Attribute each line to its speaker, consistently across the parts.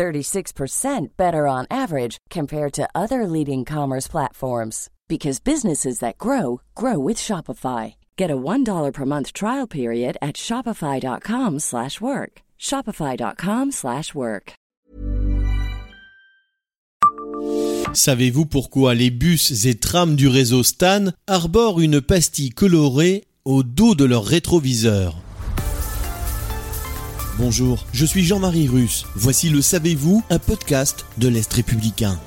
Speaker 1: 36% better on average compared to other leading commerce platforms because businesses that grow grow with Shopify. Get a $1 per month trial period at shopify.com/work. shopify.com/work.
Speaker 2: Savez-vous pourquoi les bus et trams du réseau Stan arborent une pastille colorée au dos de leur rétroviseur? Bonjour, je suis Jean-Marie Russe. Voici le Savez-vous, un podcast de l'Est républicain.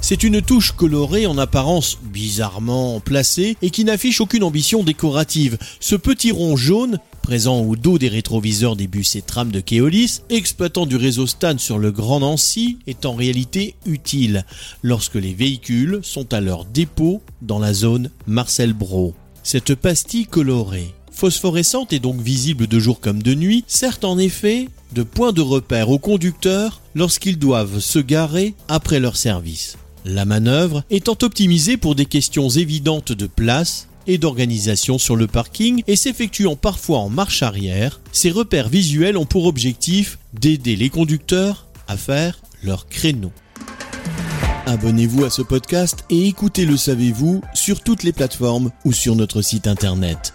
Speaker 2: C'est une touche colorée en apparence bizarrement placée et qui n'affiche aucune ambition décorative. Ce petit rond jaune présent au dos des rétroviseurs des bus et trams de Keolis, exploitant du réseau Stan sur le Grand Nancy, est en réalité utile lorsque les véhicules sont à leur dépôt dans la zone Marcel Bro. Cette pastille colorée, phosphorescente et donc visible de jour comme de nuit, sert en effet de point de repère aux conducteurs lorsqu'ils doivent se garer après leur service. La manœuvre étant optimisée pour des questions évidentes de place et d'organisation sur le parking et s'effectuant parfois en marche arrière, ces repères visuels ont pour objectif d'aider les conducteurs à faire leur créneau. Abonnez-vous à ce podcast et écoutez Le Savez-vous sur toutes les plateformes ou sur notre site internet.